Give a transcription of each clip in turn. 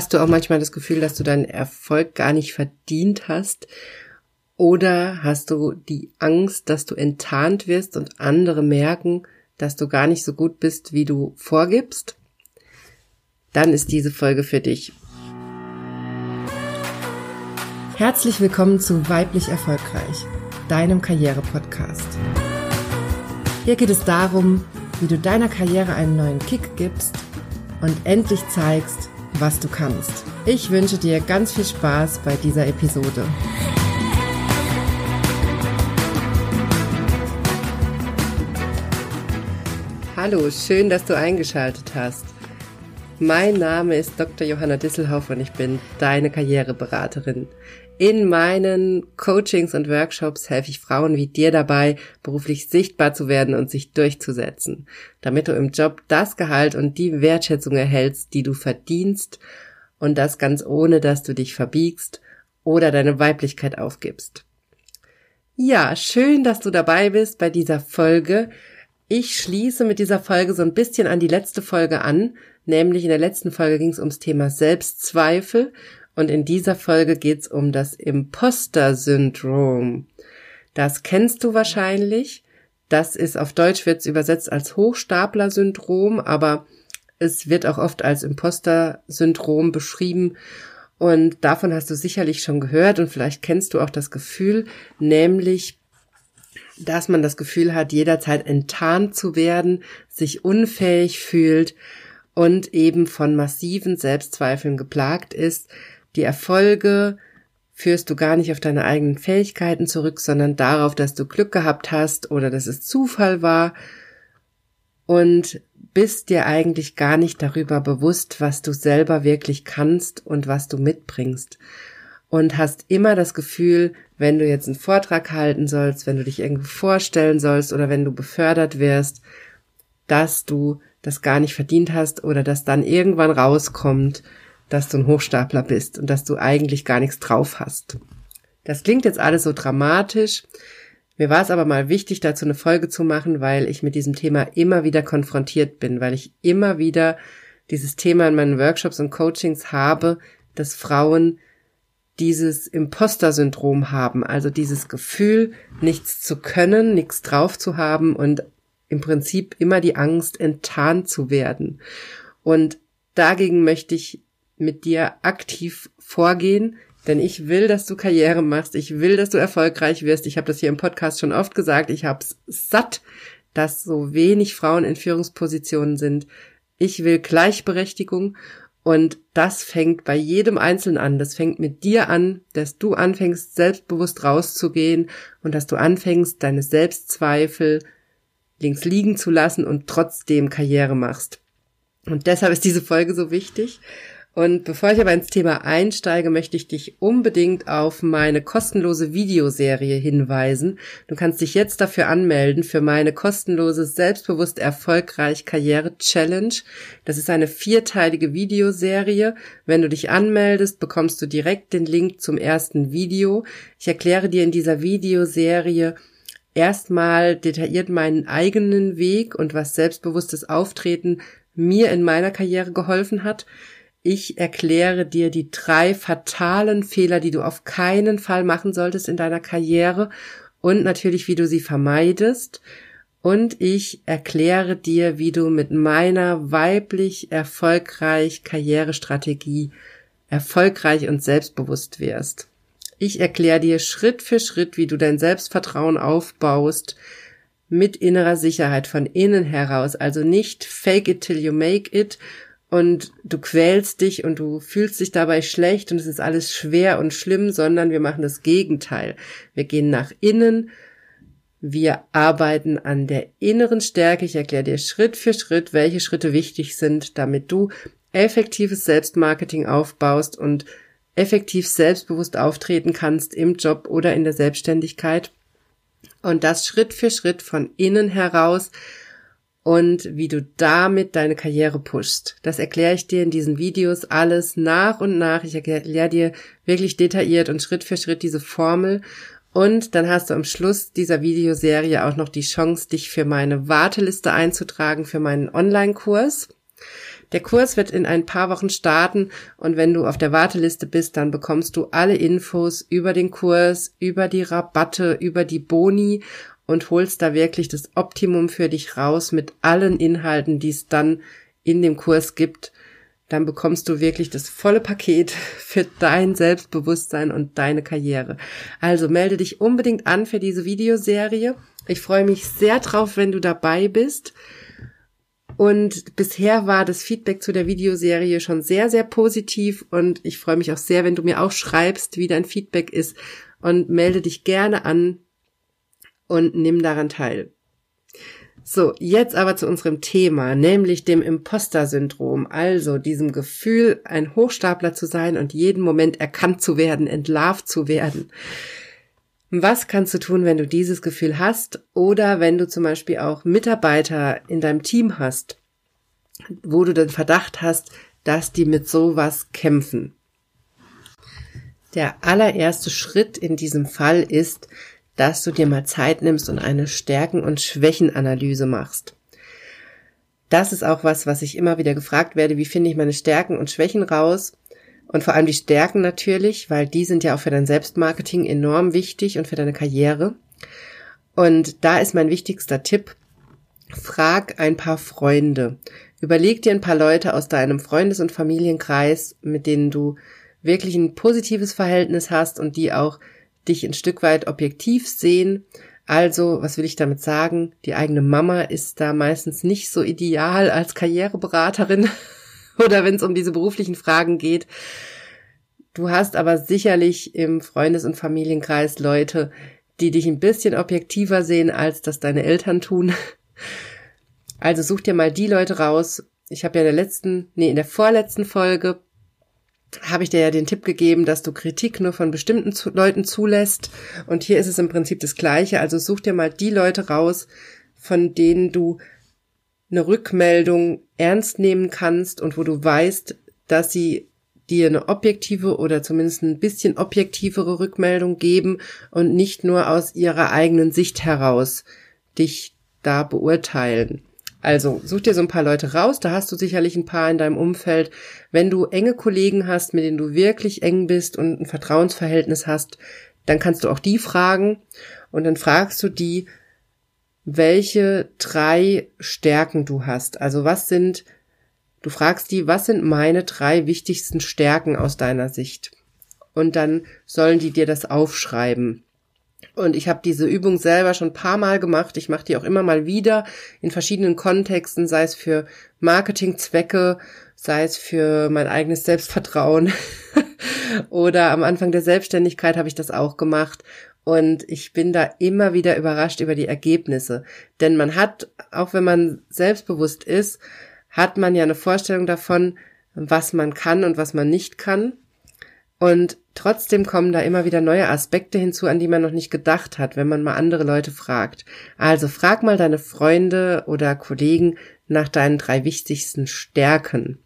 Hast du auch manchmal das Gefühl, dass du deinen Erfolg gar nicht verdient hast? Oder hast du die Angst, dass du enttarnt wirst und andere merken, dass du gar nicht so gut bist, wie du vorgibst? Dann ist diese Folge für dich. Herzlich willkommen zu Weiblich Erfolgreich, deinem Karriere-Podcast. Hier geht es darum, wie du deiner Karriere einen neuen Kick gibst und endlich zeigst, was du kannst. Ich wünsche dir ganz viel Spaß bei dieser Episode. Hallo, schön, dass du eingeschaltet hast. Mein Name ist Dr. Johanna Disselhoff und ich bin deine Karriereberaterin. In meinen Coachings und Workshops helfe ich Frauen wie dir dabei, beruflich sichtbar zu werden und sich durchzusetzen, damit du im Job das Gehalt und die Wertschätzung erhältst, die du verdienst und das ganz ohne, dass du dich verbiegst oder deine Weiblichkeit aufgibst. Ja, schön, dass du dabei bist bei dieser Folge. Ich schließe mit dieser Folge so ein bisschen an die letzte Folge an, nämlich in der letzten Folge ging es ums Thema Selbstzweifel und in dieser Folge geht's um das Imposter-Syndrom. Das kennst du wahrscheinlich. Das ist auf Deutsch wird's übersetzt als Hochstapler-Syndrom, aber es wird auch oft als Imposter-Syndrom beschrieben. Und davon hast du sicherlich schon gehört und vielleicht kennst du auch das Gefühl, nämlich, dass man das Gefühl hat, jederzeit enttarnt zu werden, sich unfähig fühlt und eben von massiven Selbstzweifeln geplagt ist, die Erfolge führst du gar nicht auf deine eigenen Fähigkeiten zurück, sondern darauf, dass du Glück gehabt hast oder dass es Zufall war und bist dir eigentlich gar nicht darüber bewusst, was du selber wirklich kannst und was du mitbringst. Und hast immer das Gefühl, wenn du jetzt einen Vortrag halten sollst, wenn du dich irgendwo vorstellen sollst oder wenn du befördert wirst, dass du das gar nicht verdient hast oder dass dann irgendwann rauskommt, dass du ein Hochstapler bist und dass du eigentlich gar nichts drauf hast. Das klingt jetzt alles so dramatisch. Mir war es aber mal wichtig, dazu eine Folge zu machen, weil ich mit diesem Thema immer wieder konfrontiert bin, weil ich immer wieder dieses Thema in meinen Workshops und Coachings habe, dass Frauen dieses Imposter-Syndrom haben, also dieses Gefühl, nichts zu können, nichts drauf zu haben und im Prinzip immer die Angst, enttarnt zu werden. Und dagegen möchte ich mit dir aktiv vorgehen, denn ich will, dass du Karriere machst, ich will, dass du erfolgreich wirst. Ich habe das hier im Podcast schon oft gesagt, ich habe es satt, dass so wenig Frauen in Führungspositionen sind. Ich will Gleichberechtigung und das fängt bei jedem Einzelnen an. Das fängt mit dir an, dass du anfängst, selbstbewusst rauszugehen und dass du anfängst, deine Selbstzweifel links liegen zu lassen und trotzdem Karriere machst. Und deshalb ist diese Folge so wichtig. Und bevor ich aber ins Thema einsteige, möchte ich dich unbedingt auf meine kostenlose Videoserie hinweisen. Du kannst dich jetzt dafür anmelden für meine kostenlose Selbstbewusst erfolgreich Karriere Challenge. Das ist eine vierteilige Videoserie. Wenn du dich anmeldest, bekommst du direkt den Link zum ersten Video. Ich erkläre dir in dieser Videoserie erstmal detailliert meinen eigenen Weg und was selbstbewusstes Auftreten mir in meiner Karriere geholfen hat. Ich erkläre dir die drei fatalen Fehler, die du auf keinen Fall machen solltest in deiner Karriere und natürlich, wie du sie vermeidest. Und ich erkläre dir, wie du mit meiner weiblich erfolgreich Karrierestrategie erfolgreich und selbstbewusst wirst. Ich erkläre dir Schritt für Schritt, wie du dein Selbstvertrauen aufbaust, mit innerer Sicherheit von innen heraus, also nicht fake it till you make it, und du quälst dich und du fühlst dich dabei schlecht und es ist alles schwer und schlimm, sondern wir machen das Gegenteil. Wir gehen nach innen, wir arbeiten an der inneren Stärke. Ich erkläre dir Schritt für Schritt, welche Schritte wichtig sind, damit du effektives Selbstmarketing aufbaust und effektiv selbstbewusst auftreten kannst im Job oder in der Selbstständigkeit. Und das Schritt für Schritt von innen heraus, und wie du damit deine Karriere pushst. Das erkläre ich dir in diesen Videos alles nach und nach. Ich erkläre dir wirklich detailliert und Schritt für Schritt diese Formel. Und dann hast du am Schluss dieser Videoserie auch noch die Chance, dich für meine Warteliste einzutragen, für meinen Online-Kurs. Der Kurs wird in ein paar Wochen starten und wenn du auf der Warteliste bist, dann bekommst du alle Infos über den Kurs, über die Rabatte, über die Boni und holst da wirklich das Optimum für dich raus mit allen Inhalten, die es dann in dem Kurs gibt. Dann bekommst du wirklich das volle Paket für dein Selbstbewusstsein und deine Karriere. Also melde dich unbedingt an für diese Videoserie. Ich freue mich sehr drauf, wenn du dabei bist. Und bisher war das Feedback zu der Videoserie schon sehr, sehr positiv und ich freue mich auch sehr, wenn du mir auch schreibst, wie dein Feedback ist und melde dich gerne an und nimm daran teil. So, jetzt aber zu unserem Thema, nämlich dem Imposter-Syndrom, also diesem Gefühl, ein Hochstapler zu sein und jeden Moment erkannt zu werden, entlarvt zu werden. Was kannst du tun, wenn du dieses Gefühl hast oder wenn du zum Beispiel auch Mitarbeiter in deinem Team hast, wo du den Verdacht hast, dass die mit sowas kämpfen? Der allererste Schritt in diesem Fall ist, dass du dir mal Zeit nimmst und eine Stärken- und Schwächenanalyse machst. Das ist auch was, was ich immer wieder gefragt werde, wie finde ich meine Stärken und Schwächen raus? Und vor allem die Stärken natürlich, weil die sind ja auch für dein Selbstmarketing enorm wichtig und für deine Karriere. Und da ist mein wichtigster Tipp, frag ein paar Freunde. Überleg dir ein paar Leute aus deinem Freundes- und Familienkreis, mit denen du wirklich ein positives Verhältnis hast und die auch dich ein Stück weit objektiv sehen. Also, was will ich damit sagen? Die eigene Mama ist da meistens nicht so ideal als Karriereberaterin oder wenn es um diese beruflichen Fragen geht. Du hast aber sicherlich im Freundes- und Familienkreis Leute, die dich ein bisschen objektiver sehen, als das deine Eltern tun. Also such dir mal die Leute raus. Ich habe ja in der letzten, nee, in der vorletzten Folge habe ich dir ja den Tipp gegeben, dass du Kritik nur von bestimmten zu Leuten zulässt. Und hier ist es im Prinzip das Gleiche. Also such dir mal die Leute raus, von denen du eine Rückmeldung ernst nehmen kannst und wo du weißt, dass sie dir eine objektive oder zumindest ein bisschen objektivere Rückmeldung geben und nicht nur aus ihrer eigenen Sicht heraus dich da beurteilen. Also such dir so ein paar Leute raus, da hast du sicherlich ein paar in deinem Umfeld. Wenn du enge Kollegen hast, mit denen du wirklich eng bist und ein Vertrauensverhältnis hast, dann kannst du auch die fragen und dann fragst du die, welche drei Stärken du hast. Also was sind, du fragst die, was sind meine drei wichtigsten Stärken aus deiner Sicht? Und dann sollen die dir das aufschreiben. Und ich habe diese Übung selber schon ein paar Mal gemacht. Ich mache die auch immer mal wieder in verschiedenen Kontexten, sei es für Marketingzwecke, sei es für mein eigenes Selbstvertrauen oder am Anfang der Selbstständigkeit habe ich das auch gemacht. Und ich bin da immer wieder überrascht über die Ergebnisse. Denn man hat, auch wenn man selbstbewusst ist, hat man ja eine Vorstellung davon, was man kann und was man nicht kann. Und trotzdem kommen da immer wieder neue Aspekte hinzu, an die man noch nicht gedacht hat, wenn man mal andere Leute fragt. Also frag mal deine Freunde oder Kollegen nach deinen drei wichtigsten Stärken.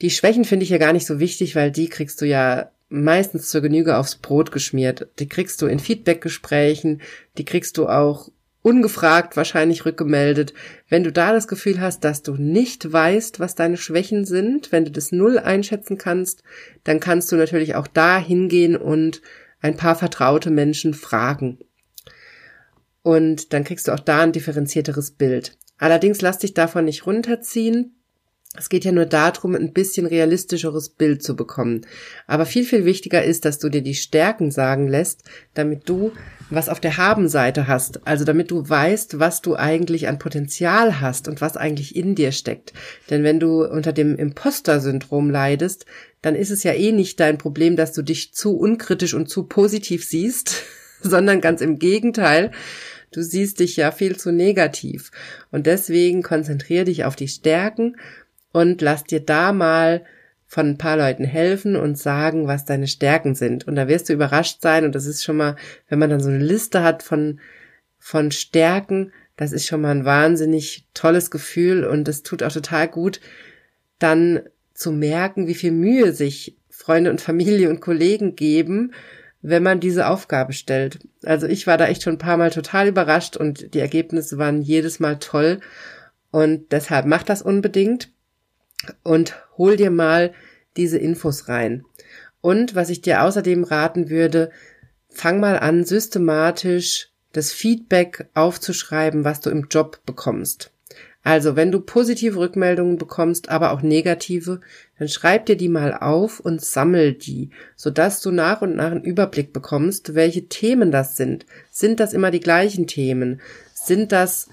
Die Schwächen finde ich ja gar nicht so wichtig, weil die kriegst du ja meistens zur Genüge aufs Brot geschmiert. Die kriegst du in Feedbackgesprächen, die kriegst du auch ungefragt wahrscheinlich rückgemeldet. Wenn du da das Gefühl hast, dass du nicht weißt, was deine Schwächen sind, wenn du das null einschätzen kannst, dann kannst du natürlich auch da hingehen und ein paar vertraute Menschen fragen. Und dann kriegst du auch da ein differenzierteres Bild. Allerdings lass dich davon nicht runterziehen. Es geht ja nur darum, ein bisschen realistischeres Bild zu bekommen. Aber viel, viel wichtiger ist, dass du dir die Stärken sagen lässt, damit du was auf der Habenseite hast. Also damit du weißt, was du eigentlich an Potenzial hast und was eigentlich in dir steckt. Denn wenn du unter dem Imposter-Syndrom leidest, dann ist es ja eh nicht dein Problem, dass du dich zu unkritisch und zu positiv siehst, sondern ganz im Gegenteil. Du siehst dich ja viel zu negativ. Und deswegen konzentriere dich auf die Stärken und lass dir da mal von ein paar Leuten helfen und sagen, was deine Stärken sind. Und da wirst du überrascht sein. Und das ist schon mal, wenn man dann so eine Liste hat von, von Stärken, das ist schon mal ein wahnsinnig tolles Gefühl. Und es tut auch total gut, dann zu merken, wie viel Mühe sich Freunde und Familie und Kollegen geben, wenn man diese Aufgabe stellt. Also ich war da echt schon ein paar Mal total überrascht und die Ergebnisse waren jedes Mal toll. Und deshalb mach das unbedingt. Und hol dir mal diese Infos rein. Und was ich dir außerdem raten würde, fang mal an, systematisch das Feedback aufzuschreiben, was du im Job bekommst. Also, wenn du positive Rückmeldungen bekommst, aber auch negative, dann schreib dir die mal auf und sammel die, sodass du nach und nach einen Überblick bekommst, welche Themen das sind. Sind das immer die gleichen Themen? Sind das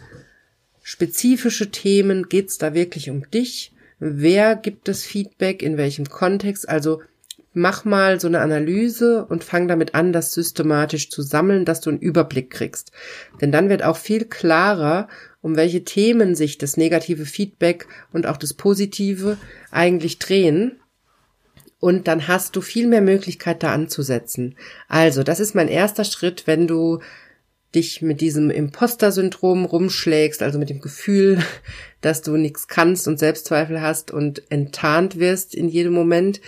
spezifische Themen? Geht's da wirklich um dich? Wer gibt das Feedback? In welchem Kontext? Also, mach mal so eine Analyse und fang damit an, das systematisch zu sammeln, dass du einen Überblick kriegst. Denn dann wird auch viel klarer, um welche Themen sich das negative Feedback und auch das positive eigentlich drehen. Und dann hast du viel mehr Möglichkeit da anzusetzen. Also, das ist mein erster Schritt, wenn du dich mit diesem Imposter-Syndrom rumschlägst, also mit dem Gefühl, dass du nichts kannst und Selbstzweifel hast und enttarnt wirst in jedem Moment,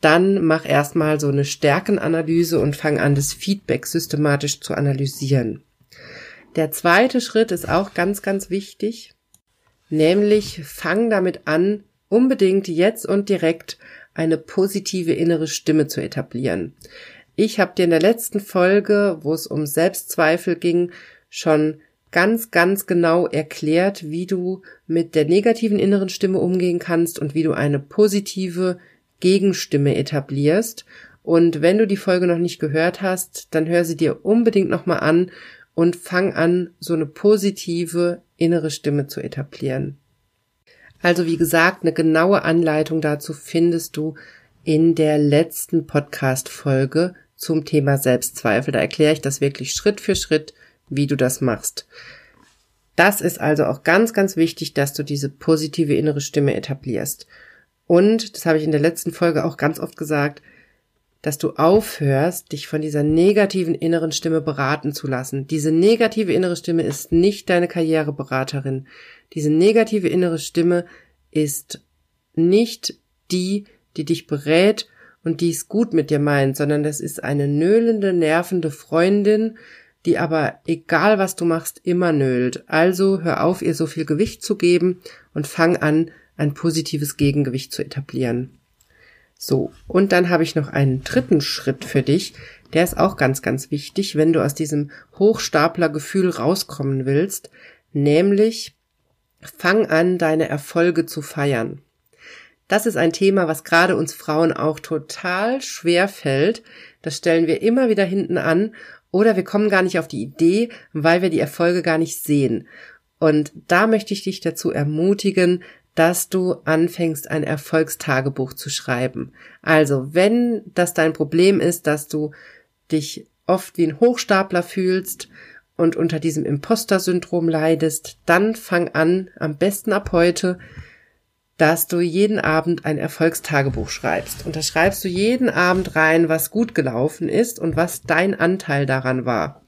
dann mach erstmal so eine Stärkenanalyse und fang an, das Feedback systematisch zu analysieren. Der zweite Schritt ist auch ganz, ganz wichtig, nämlich fang damit an, unbedingt jetzt und direkt eine positive innere Stimme zu etablieren. Ich habe dir in der letzten Folge, wo es um Selbstzweifel ging, schon ganz, ganz genau erklärt, wie du mit der negativen inneren Stimme umgehen kannst und wie du eine positive Gegenstimme etablierst. Und wenn du die Folge noch nicht gehört hast, dann hör sie dir unbedingt nochmal an und fang an, so eine positive innere Stimme zu etablieren. Also wie gesagt, eine genaue Anleitung dazu findest du in der letzten Podcast-Folge zum Thema Selbstzweifel. Da erkläre ich das wirklich Schritt für Schritt, wie du das machst. Das ist also auch ganz, ganz wichtig, dass du diese positive innere Stimme etablierst. Und, das habe ich in der letzten Folge auch ganz oft gesagt, dass du aufhörst, dich von dieser negativen inneren Stimme beraten zu lassen. Diese negative innere Stimme ist nicht deine Karriereberaterin. Diese negative innere Stimme ist nicht die, die dich berät und die es gut mit dir meint, sondern das ist eine nöhlende, nervende Freundin, die aber egal was du machst, immer nölt. Also hör auf, ihr so viel Gewicht zu geben und fang an, ein positives Gegengewicht zu etablieren. So, und dann habe ich noch einen dritten Schritt für dich, der ist auch ganz, ganz wichtig, wenn du aus diesem Hochstaplergefühl rauskommen willst, nämlich fang an, deine Erfolge zu feiern. Das ist ein Thema, was gerade uns Frauen auch total schwer fällt. Das stellen wir immer wieder hinten an oder wir kommen gar nicht auf die Idee, weil wir die Erfolge gar nicht sehen. Und da möchte ich dich dazu ermutigen, dass du anfängst, ein Erfolgstagebuch zu schreiben. Also, wenn das dein Problem ist, dass du dich oft wie ein Hochstapler fühlst und unter diesem Imposter-Syndrom leidest, dann fang an, am besten ab heute, dass du jeden Abend ein Erfolgstagebuch schreibst. Und da schreibst du jeden Abend rein, was gut gelaufen ist und was dein Anteil daran war.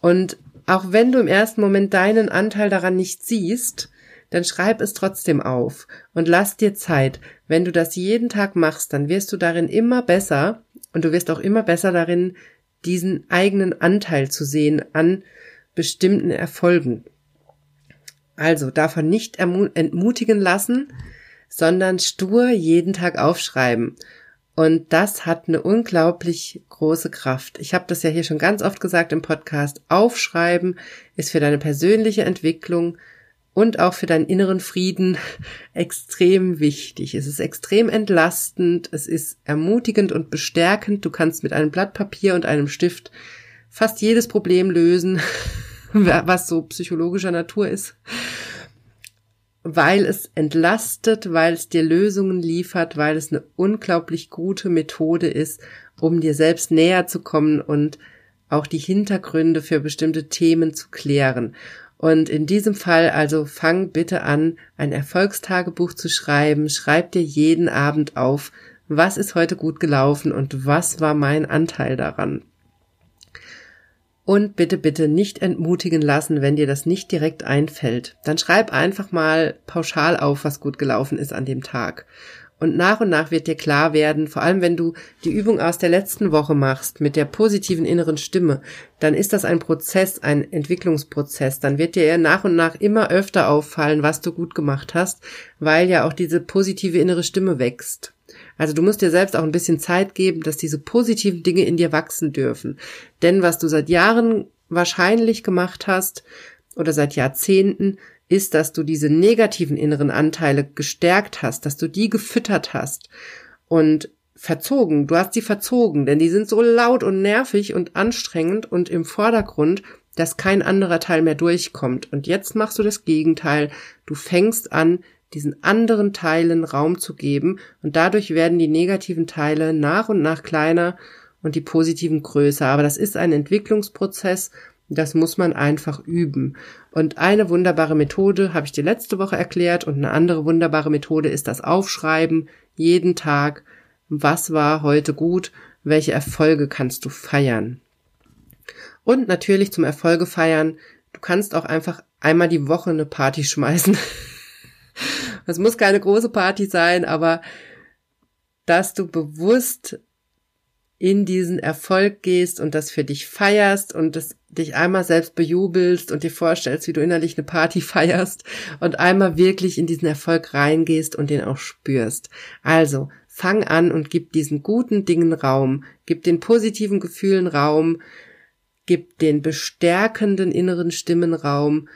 Und auch wenn du im ersten Moment deinen Anteil daran nicht siehst, dann schreib es trotzdem auf und lass dir Zeit. Wenn du das jeden Tag machst, dann wirst du darin immer besser und du wirst auch immer besser darin, diesen eigenen Anteil zu sehen an bestimmten Erfolgen. Also davon nicht entmutigen lassen, sondern stur jeden Tag aufschreiben. Und das hat eine unglaublich große Kraft. Ich habe das ja hier schon ganz oft gesagt im Podcast. Aufschreiben ist für deine persönliche Entwicklung und auch für deinen inneren Frieden extrem wichtig. Es ist extrem entlastend, es ist ermutigend und bestärkend. Du kannst mit einem Blatt Papier und einem Stift fast jedes Problem lösen, was so psychologischer Natur ist, weil es entlastet, weil es dir Lösungen liefert, weil es eine unglaublich gute Methode ist, um dir selbst näher zu kommen und auch die Hintergründe für bestimmte Themen zu klären. Und in diesem Fall also fang bitte an, ein Erfolgstagebuch zu schreiben. Schreib dir jeden Abend auf, was ist heute gut gelaufen und was war mein Anteil daran. Und bitte, bitte nicht entmutigen lassen, wenn dir das nicht direkt einfällt. Dann schreib einfach mal pauschal auf, was gut gelaufen ist an dem Tag. Und nach und nach wird dir klar werden, vor allem wenn du die Übung aus der letzten Woche machst mit der positiven inneren Stimme, dann ist das ein Prozess, ein Entwicklungsprozess. Dann wird dir nach und nach immer öfter auffallen, was du gut gemacht hast, weil ja auch diese positive innere Stimme wächst. Also du musst dir selbst auch ein bisschen Zeit geben, dass diese positiven Dinge in dir wachsen dürfen. Denn was du seit Jahren wahrscheinlich gemacht hast oder seit Jahrzehnten, ist, dass du diese negativen inneren Anteile gestärkt hast, dass du die gefüttert hast und verzogen. Du hast sie verzogen, denn die sind so laut und nervig und anstrengend und im Vordergrund, dass kein anderer Teil mehr durchkommt. Und jetzt machst du das Gegenteil. Du fängst an, diesen anderen Teilen Raum zu geben und dadurch werden die negativen Teile nach und nach kleiner und die positiven größer. Aber das ist ein Entwicklungsprozess das muss man einfach üben. Und eine wunderbare Methode habe ich dir letzte Woche erklärt und eine andere wunderbare Methode ist das Aufschreiben jeden Tag. Was war heute gut? Welche Erfolge kannst du feiern? Und natürlich zum Erfolge feiern. Du kannst auch einfach einmal die Woche eine Party schmeißen. Es muss keine große Party sein, aber dass du bewusst in diesen Erfolg gehst und das für dich feierst und das dich einmal selbst bejubelst und dir vorstellst, wie du innerlich eine Party feierst und einmal wirklich in diesen Erfolg reingehst und den auch spürst. Also, fang an und gib diesen guten Dingen Raum, gib den positiven Gefühlen Raum, gib den bestärkenden inneren Stimmen Raum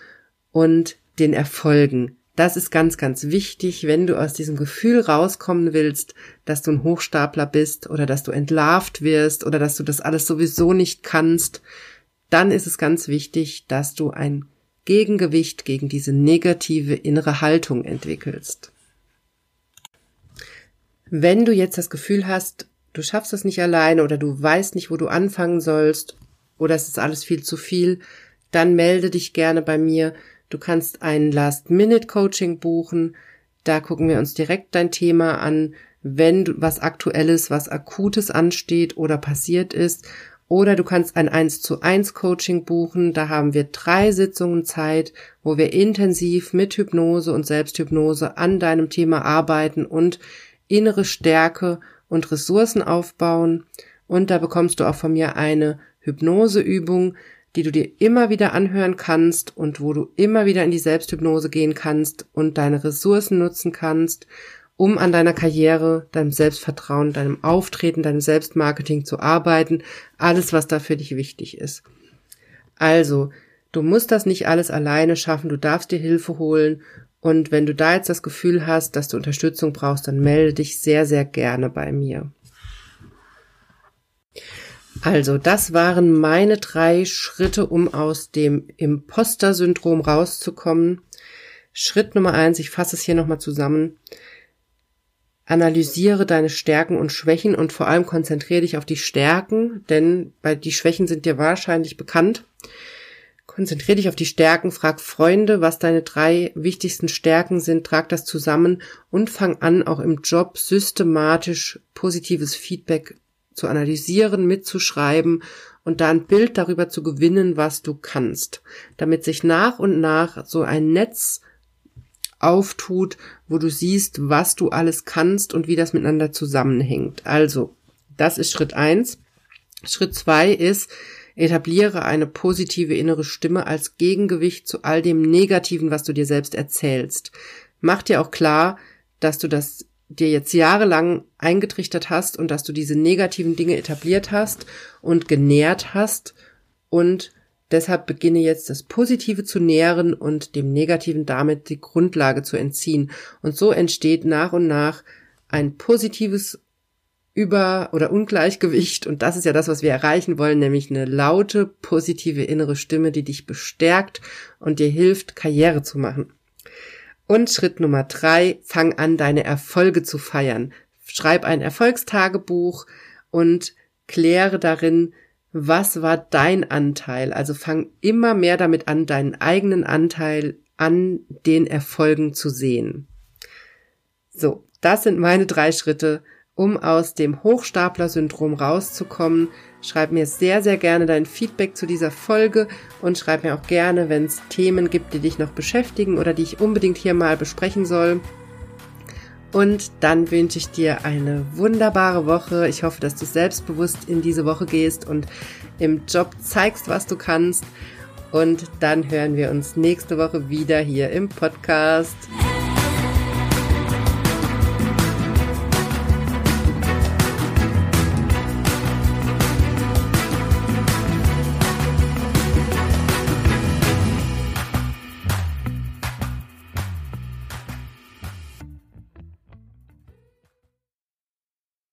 und den Erfolgen. Das ist ganz, ganz wichtig, wenn du aus diesem Gefühl rauskommen willst, dass du ein Hochstapler bist oder dass du entlarvt wirst oder dass du das alles sowieso nicht kannst, dann ist es ganz wichtig, dass du ein Gegengewicht gegen diese negative innere Haltung entwickelst. Wenn du jetzt das Gefühl hast, du schaffst es nicht alleine oder du weißt nicht, wo du anfangen sollst oder es ist alles viel zu viel, dann melde dich gerne bei mir. Du kannst ein Last-Minute-Coaching buchen. Da gucken wir uns direkt dein Thema an, wenn du was Aktuelles, was Akutes ansteht oder passiert ist oder du kannst ein 1 zu 1 Coaching buchen. Da haben wir drei Sitzungen Zeit, wo wir intensiv mit Hypnose und Selbsthypnose an deinem Thema arbeiten und innere Stärke und Ressourcen aufbauen. Und da bekommst du auch von mir eine Hypnoseübung, die du dir immer wieder anhören kannst und wo du immer wieder in die Selbsthypnose gehen kannst und deine Ressourcen nutzen kannst um an deiner Karriere, deinem Selbstvertrauen, deinem Auftreten, deinem Selbstmarketing zu arbeiten, alles, was da für dich wichtig ist. Also, du musst das nicht alles alleine schaffen, du darfst dir Hilfe holen und wenn du da jetzt das Gefühl hast, dass du Unterstützung brauchst, dann melde dich sehr, sehr gerne bei mir. Also, das waren meine drei Schritte, um aus dem Imposter-Syndrom rauszukommen. Schritt Nummer eins, ich fasse es hier nochmal zusammen. Analysiere deine Stärken und Schwächen und vor allem konzentriere dich auf die Stärken, denn die Schwächen sind dir wahrscheinlich bekannt. Konzentriere dich auf die Stärken, frag Freunde, was deine drei wichtigsten Stärken sind, trag das zusammen und fang an, auch im Job systematisch positives Feedback zu analysieren, mitzuschreiben und da ein Bild darüber zu gewinnen, was du kannst, damit sich nach und nach so ein Netz auftut, wo du siehst, was du alles kannst und wie das miteinander zusammenhängt. Also, das ist Schritt eins. Schritt zwei ist, etabliere eine positive innere Stimme als Gegengewicht zu all dem Negativen, was du dir selbst erzählst. Mach dir auch klar, dass du das dir jetzt jahrelang eingetrichtert hast und dass du diese negativen Dinge etabliert hast und genährt hast und Deshalb beginne jetzt das Positive zu nähren und dem Negativen damit die Grundlage zu entziehen. Und so entsteht nach und nach ein positives Über- oder Ungleichgewicht. Und das ist ja das, was wir erreichen wollen, nämlich eine laute, positive innere Stimme, die dich bestärkt und dir hilft, Karriere zu machen. Und Schritt Nummer drei, fang an, deine Erfolge zu feiern. Schreib ein Erfolgstagebuch und kläre darin, was war dein Anteil? Also fang immer mehr damit an, deinen eigenen Anteil an den Erfolgen zu sehen. So, das sind meine drei Schritte, um aus dem Hochstapler-Syndrom rauszukommen. Schreib mir sehr, sehr gerne dein Feedback zu dieser Folge und schreib mir auch gerne, wenn es Themen gibt, die dich noch beschäftigen oder die ich unbedingt hier mal besprechen soll. Und dann wünsche ich dir eine wunderbare Woche. Ich hoffe, dass du selbstbewusst in diese Woche gehst und im Job zeigst, was du kannst. Und dann hören wir uns nächste Woche wieder hier im Podcast.